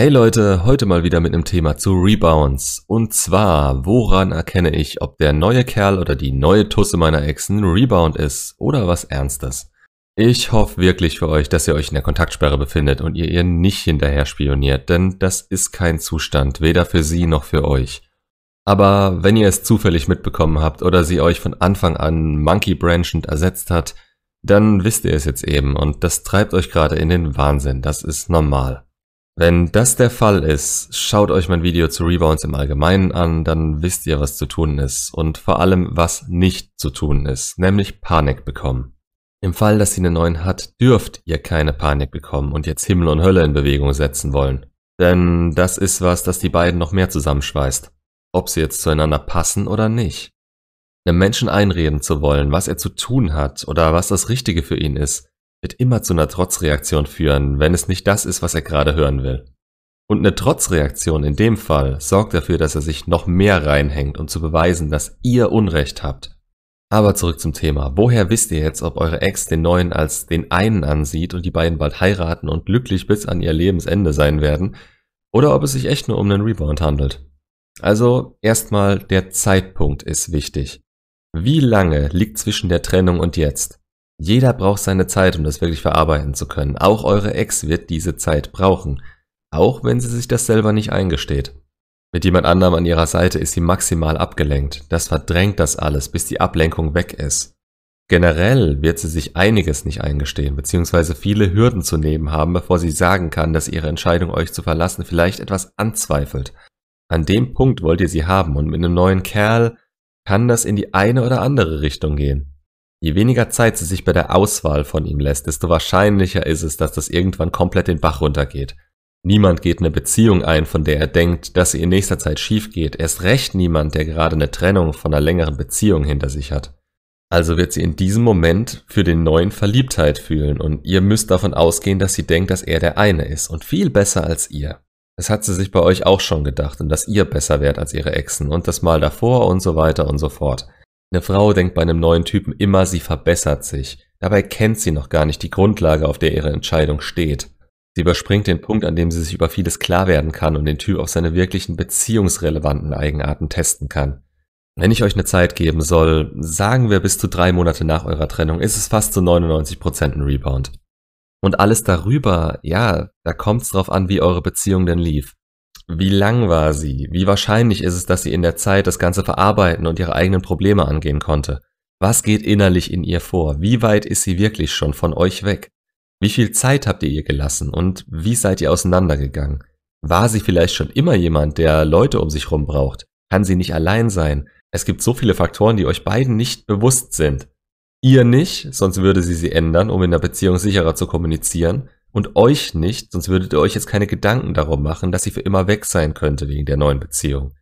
Hey Leute, heute mal wieder mit einem Thema zu Rebounds. Und zwar, woran erkenne ich, ob der neue Kerl oder die neue Tusse meiner Ex ein Rebound ist oder was Ernstes? Ich hoffe wirklich für euch, dass ihr euch in der Kontaktsperre befindet und ihr ihr nicht hinterher spioniert, denn das ist kein Zustand, weder für sie noch für euch. Aber wenn ihr es zufällig mitbekommen habt oder sie euch von Anfang an monkey branchend ersetzt hat, dann wisst ihr es jetzt eben und das treibt euch gerade in den Wahnsinn, das ist normal. Wenn das der Fall ist, schaut euch mein Video zu Rebounds im Allgemeinen an, dann wisst ihr, was zu tun ist und vor allem, was nicht zu tun ist, nämlich Panik bekommen. Im Fall, dass sie einen neuen hat, dürft ihr keine Panik bekommen und jetzt Himmel und Hölle in Bewegung setzen wollen. Denn das ist was, das die beiden noch mehr zusammenschweißt. Ob sie jetzt zueinander passen oder nicht. Einem Menschen einreden zu wollen, was er zu tun hat oder was das Richtige für ihn ist, wird immer zu einer Trotzreaktion führen, wenn es nicht das ist, was er gerade hören will. Und eine Trotzreaktion in dem Fall sorgt dafür, dass er sich noch mehr reinhängt, um zu beweisen, dass ihr Unrecht habt. Aber zurück zum Thema. Woher wisst ihr jetzt, ob eure Ex den neuen als den einen ansieht und die beiden bald heiraten und glücklich bis an ihr Lebensende sein werden, oder ob es sich echt nur um einen Rebound handelt? Also erstmal der Zeitpunkt ist wichtig. Wie lange liegt zwischen der Trennung und jetzt? Jeder braucht seine Zeit, um das wirklich verarbeiten zu können. Auch eure Ex wird diese Zeit brauchen. Auch wenn sie sich das selber nicht eingesteht. Mit jemand anderem an ihrer Seite ist sie maximal abgelenkt. Das verdrängt das alles, bis die Ablenkung weg ist. Generell wird sie sich einiges nicht eingestehen, beziehungsweise viele Hürden zu nehmen haben, bevor sie sagen kann, dass ihre Entscheidung, euch zu verlassen, vielleicht etwas anzweifelt. An dem Punkt wollt ihr sie haben und mit einem neuen Kerl kann das in die eine oder andere Richtung gehen. Je weniger Zeit sie sich bei der Auswahl von ihm lässt, desto wahrscheinlicher ist es, dass das irgendwann komplett den Bach runtergeht. Niemand geht eine Beziehung ein, von der er denkt, dass sie in nächster Zeit schief geht. Erst recht niemand, der gerade eine Trennung von einer längeren Beziehung hinter sich hat. Also wird sie in diesem Moment für den neuen Verliebtheit fühlen und ihr müsst davon ausgehen, dass sie denkt, dass er der eine ist und viel besser als ihr. Das hat sie sich bei euch auch schon gedacht und dass ihr besser wärt als ihre Exen und das Mal davor und so weiter und so fort. Eine Frau denkt bei einem neuen Typen immer, sie verbessert sich. Dabei kennt sie noch gar nicht die Grundlage, auf der ihre Entscheidung steht. Sie überspringt den Punkt, an dem sie sich über vieles klar werden kann und den Typ auf seine wirklichen beziehungsrelevanten Eigenarten testen kann. Wenn ich euch eine Zeit geben soll, sagen wir bis zu drei Monate nach eurer Trennung, ist es fast zu 99% ein Rebound. Und alles darüber, ja, da kommt's drauf an, wie eure Beziehung denn lief. Wie lang war sie? Wie wahrscheinlich ist es, dass sie in der Zeit das Ganze verarbeiten und ihre eigenen Probleme angehen konnte? Was geht innerlich in ihr vor? Wie weit ist sie wirklich schon von euch weg? Wie viel Zeit habt ihr ihr gelassen und wie seid ihr auseinandergegangen? War sie vielleicht schon immer jemand, der Leute um sich rum braucht? Kann sie nicht allein sein? Es gibt so viele Faktoren, die euch beiden nicht bewusst sind. Ihr nicht, sonst würde sie sie ändern, um in der Beziehung sicherer zu kommunizieren und euch nicht, sonst würdet ihr euch jetzt keine Gedanken darum machen, dass sie für immer weg sein könnte wegen der neuen Beziehung.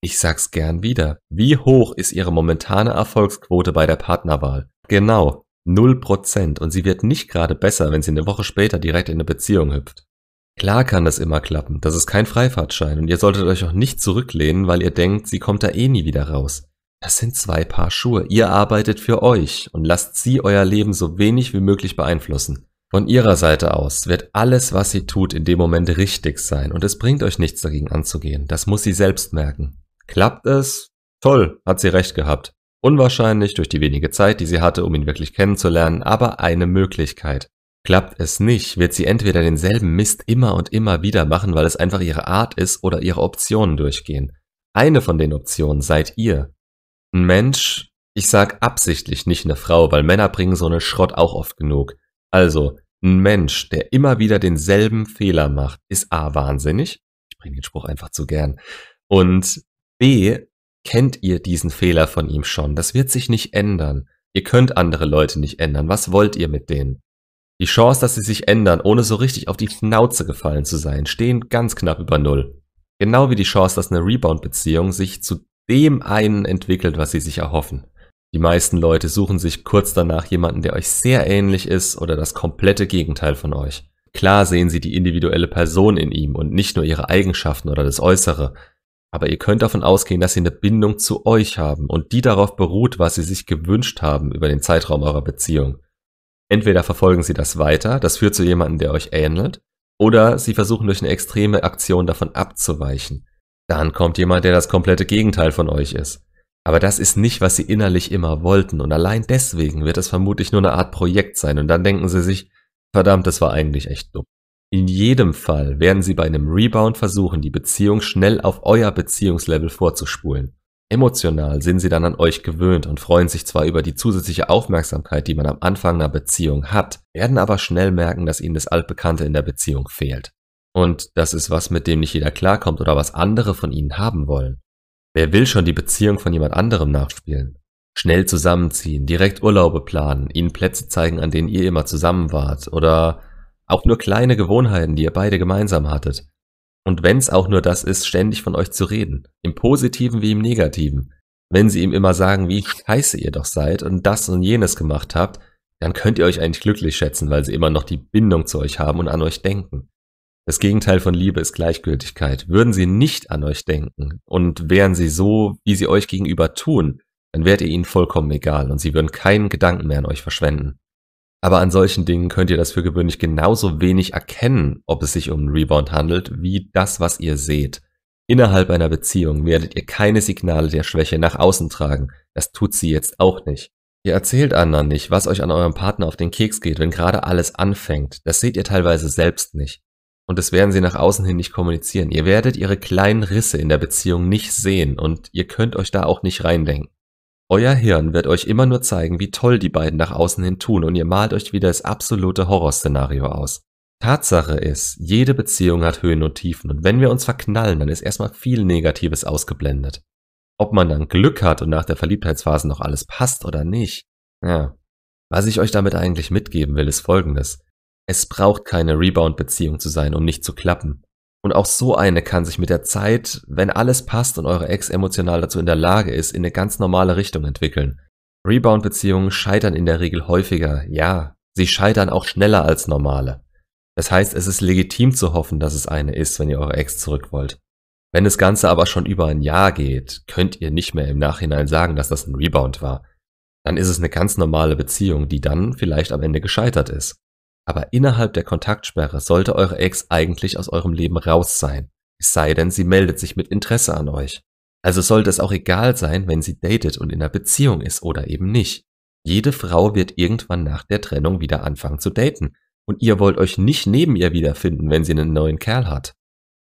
Ich sag's gern wieder. Wie hoch ist ihre momentane Erfolgsquote bei der Partnerwahl? Genau, null Prozent. Und sie wird nicht gerade besser, wenn sie eine Woche später direkt in eine Beziehung hüpft. Klar kann das immer klappen. Das ist kein Freifahrtschein. Und ihr solltet euch auch nicht zurücklehnen, weil ihr denkt, sie kommt da eh nie wieder raus. Das sind zwei Paar Schuhe. Ihr arbeitet für euch und lasst sie euer Leben so wenig wie möglich beeinflussen. Von ihrer Seite aus wird alles, was sie tut, in dem Moment richtig sein und es bringt euch nichts dagegen anzugehen. Das muss sie selbst merken. Klappt es? Toll, hat sie recht gehabt. Unwahrscheinlich durch die wenige Zeit, die sie hatte, um ihn wirklich kennenzulernen, aber eine Möglichkeit. Klappt es nicht, wird sie entweder denselben Mist immer und immer wieder machen, weil es einfach ihre Art ist, oder ihre Optionen durchgehen. Eine von den Optionen seid ihr. Ein Mensch, ich sag absichtlich nicht eine Frau, weil Männer bringen so eine Schrott auch oft genug. Also, ein Mensch, der immer wieder denselben Fehler macht, ist A wahnsinnig. Ich bringe den Spruch einfach zu gern. Und B kennt ihr diesen Fehler von ihm schon. Das wird sich nicht ändern. Ihr könnt andere Leute nicht ändern. Was wollt ihr mit denen? Die Chance, dass sie sich ändern, ohne so richtig auf die Schnauze gefallen zu sein, stehen ganz knapp über Null. Genau wie die Chance, dass eine Rebound-Beziehung sich zu dem einen entwickelt, was sie sich erhoffen. Die meisten Leute suchen sich kurz danach jemanden, der euch sehr ähnlich ist oder das komplette Gegenteil von euch. Klar sehen sie die individuelle Person in ihm und nicht nur ihre Eigenschaften oder das Äußere, aber ihr könnt davon ausgehen, dass sie eine Bindung zu euch haben und die darauf beruht, was sie sich gewünscht haben über den Zeitraum eurer Beziehung. Entweder verfolgen sie das weiter, das führt zu jemandem, der euch ähnelt, Oder sie versuchen durch eine extreme Aktion davon abzuweichen. Dann kommt jemand, der das komplette Gegenteil von euch ist. Aber das ist nicht, was sie innerlich immer wollten und allein deswegen wird es vermutlich nur eine Art Projekt sein und dann denken sie sich, verdammt, das war eigentlich echt dumm. In jedem Fall werden sie bei einem Rebound versuchen, die Beziehung schnell auf euer Beziehungslevel vorzuspulen. Emotional sind sie dann an euch gewöhnt und freuen sich zwar über die zusätzliche Aufmerksamkeit, die man am Anfang einer Beziehung hat, werden aber schnell merken, dass ihnen das Altbekannte in der Beziehung fehlt. Und das ist was, mit dem nicht jeder klarkommt oder was andere von ihnen haben wollen. Wer will schon die Beziehung von jemand anderem nachspielen? Schnell zusammenziehen, direkt Urlaube planen, ihnen Plätze zeigen, an denen ihr immer zusammen wart oder auch nur kleine Gewohnheiten, die ihr beide gemeinsam hattet. Und wenn's auch nur das ist, ständig von euch zu reden. Im Positiven wie im Negativen. Wenn sie ihm immer sagen, wie scheiße ihr doch seid und das und jenes gemacht habt, dann könnt ihr euch eigentlich glücklich schätzen, weil sie immer noch die Bindung zu euch haben und an euch denken. Das Gegenteil von Liebe ist Gleichgültigkeit. Würden sie nicht an euch denken und wären sie so, wie sie euch gegenüber tun, dann wärt ihr ihnen vollkommen egal und sie würden keinen Gedanken mehr an euch verschwenden. Aber an solchen Dingen könnt ihr das für gewöhnlich genauso wenig erkennen, ob es sich um einen Rebound handelt, wie das, was ihr seht. Innerhalb einer Beziehung werdet ihr keine Signale der Schwäche nach außen tragen. Das tut sie jetzt auch nicht. Ihr erzählt anderen nicht, was euch an eurem Partner auf den Keks geht, wenn gerade alles anfängt. Das seht ihr teilweise selbst nicht. Und das werden sie nach außen hin nicht kommunizieren. Ihr werdet ihre kleinen Risse in der Beziehung nicht sehen und ihr könnt euch da auch nicht reindenken. Euer Hirn wird euch immer nur zeigen, wie toll die beiden nach außen hin tun und ihr malt euch wieder das absolute Horrorszenario aus. Tatsache ist, jede Beziehung hat Höhen und Tiefen und wenn wir uns verknallen, dann ist erstmal viel Negatives ausgeblendet. Ob man dann Glück hat und nach der Verliebtheitsphase noch alles passt oder nicht, ja. Was ich euch damit eigentlich mitgeben will, ist folgendes. Es braucht keine Rebound-Beziehung zu sein, um nicht zu klappen. Und auch so eine kann sich mit der Zeit, wenn alles passt und eure Ex emotional dazu in der Lage ist, in eine ganz normale Richtung entwickeln. Rebound-Beziehungen scheitern in der Regel häufiger, ja, sie scheitern auch schneller als normale. Das heißt, es ist legitim zu hoffen, dass es eine ist, wenn ihr eure Ex zurück wollt. Wenn das Ganze aber schon über ein Jahr geht, könnt ihr nicht mehr im Nachhinein sagen, dass das ein Rebound war. Dann ist es eine ganz normale Beziehung, die dann vielleicht am Ende gescheitert ist. Aber innerhalb der Kontaktsperre sollte eure Ex eigentlich aus eurem Leben raus sein. Es sei denn, sie meldet sich mit Interesse an euch. Also sollte es auch egal sein, wenn sie datet und in einer Beziehung ist oder eben nicht. Jede Frau wird irgendwann nach der Trennung wieder anfangen zu daten. Und ihr wollt euch nicht neben ihr wiederfinden, wenn sie einen neuen Kerl hat.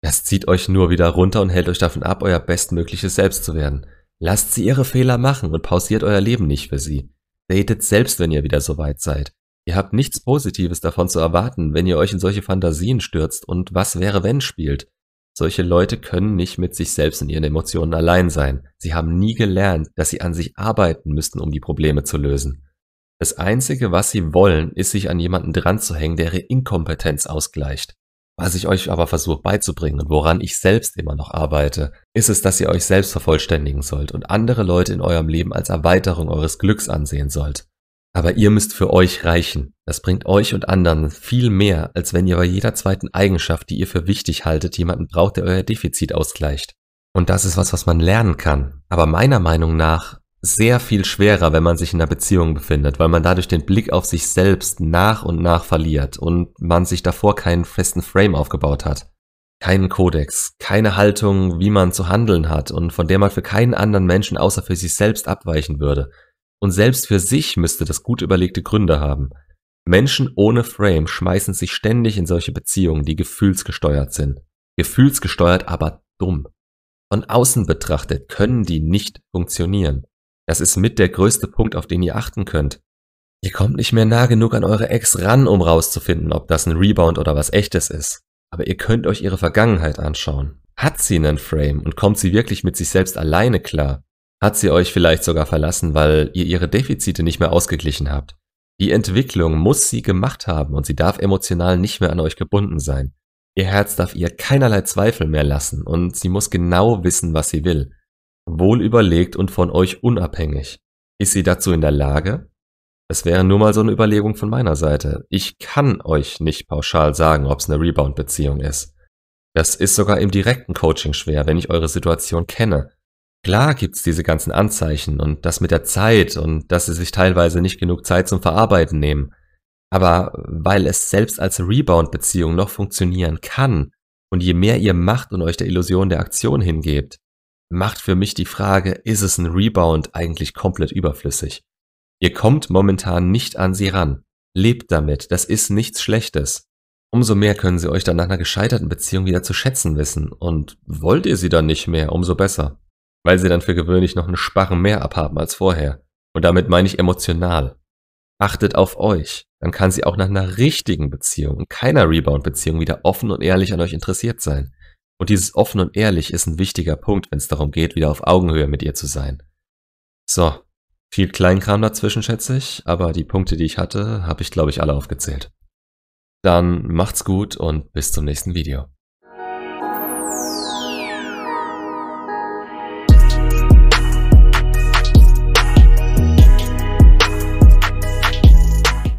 Das zieht euch nur wieder runter und hält euch davon ab, euer bestmögliches Selbst zu werden. Lasst sie ihre Fehler machen und pausiert euer Leben nicht für sie. Datet selbst, wenn ihr wieder so weit seid. Ihr habt nichts Positives davon zu erwarten, wenn ihr euch in solche Fantasien stürzt und was wäre wenn spielt. Solche Leute können nicht mit sich selbst und ihren Emotionen allein sein. Sie haben nie gelernt, dass sie an sich arbeiten müssten, um die Probleme zu lösen. Das Einzige, was sie wollen, ist sich an jemanden dran zu hängen, der ihre Inkompetenz ausgleicht. Was ich euch aber versuche beizubringen und woran ich selbst immer noch arbeite, ist es, dass ihr euch selbst vervollständigen sollt und andere Leute in eurem Leben als Erweiterung eures Glücks ansehen sollt. Aber ihr müsst für euch reichen. Das bringt euch und anderen viel mehr, als wenn ihr bei jeder zweiten Eigenschaft, die ihr für wichtig haltet, jemanden braucht, der euer Defizit ausgleicht. Und das ist was, was man lernen kann. Aber meiner Meinung nach sehr viel schwerer, wenn man sich in einer Beziehung befindet, weil man dadurch den Blick auf sich selbst nach und nach verliert und man sich davor keinen festen Frame aufgebaut hat. Keinen Kodex, keine Haltung, wie man zu handeln hat und von der man für keinen anderen Menschen außer für sich selbst abweichen würde. Und selbst für sich müsste das gut überlegte Gründe haben. Menschen ohne Frame schmeißen sich ständig in solche Beziehungen, die gefühlsgesteuert sind. Gefühlsgesteuert, aber dumm. Von außen betrachtet können die nicht funktionieren. Das ist mit der größte Punkt, auf den ihr achten könnt. Ihr kommt nicht mehr nah genug an eure Ex ran, um rauszufinden, ob das ein Rebound oder was echtes ist. Aber ihr könnt euch ihre Vergangenheit anschauen. Hat sie einen Frame und kommt sie wirklich mit sich selbst alleine klar? Hat sie euch vielleicht sogar verlassen, weil ihr ihre Defizite nicht mehr ausgeglichen habt? Die Entwicklung muss sie gemacht haben und sie darf emotional nicht mehr an euch gebunden sein. Ihr Herz darf ihr keinerlei Zweifel mehr lassen und sie muss genau wissen, was sie will. Wohl überlegt und von euch unabhängig. Ist sie dazu in der Lage? Das wäre nur mal so eine Überlegung von meiner Seite. Ich kann euch nicht pauschal sagen, ob es eine Rebound-Beziehung ist. Das ist sogar im direkten Coaching schwer, wenn ich eure Situation kenne. Klar gibt's diese ganzen Anzeichen und das mit der Zeit und dass sie sich teilweise nicht genug Zeit zum Verarbeiten nehmen. Aber weil es selbst als Rebound-Beziehung noch funktionieren kann und je mehr ihr macht und euch der Illusion der Aktion hingebt, macht für mich die Frage, ist es ein Rebound eigentlich komplett überflüssig? Ihr kommt momentan nicht an sie ran. Lebt damit, das ist nichts Schlechtes. Umso mehr können sie euch dann nach einer gescheiterten Beziehung wieder zu schätzen wissen. Und wollt ihr sie dann nicht mehr, umso besser. Weil sie dann für gewöhnlich noch einen Sparren mehr abhaben als vorher. Und damit meine ich emotional. Achtet auf euch, dann kann sie auch nach einer richtigen Beziehung und keiner Rebound-Beziehung wieder offen und ehrlich an euch interessiert sein. Und dieses offen und ehrlich ist ein wichtiger Punkt, wenn es darum geht, wieder auf Augenhöhe mit ihr zu sein. So, viel Kleinkram dazwischen schätze ich, aber die Punkte, die ich hatte, habe ich glaube ich alle aufgezählt. Dann macht's gut und bis zum nächsten Video.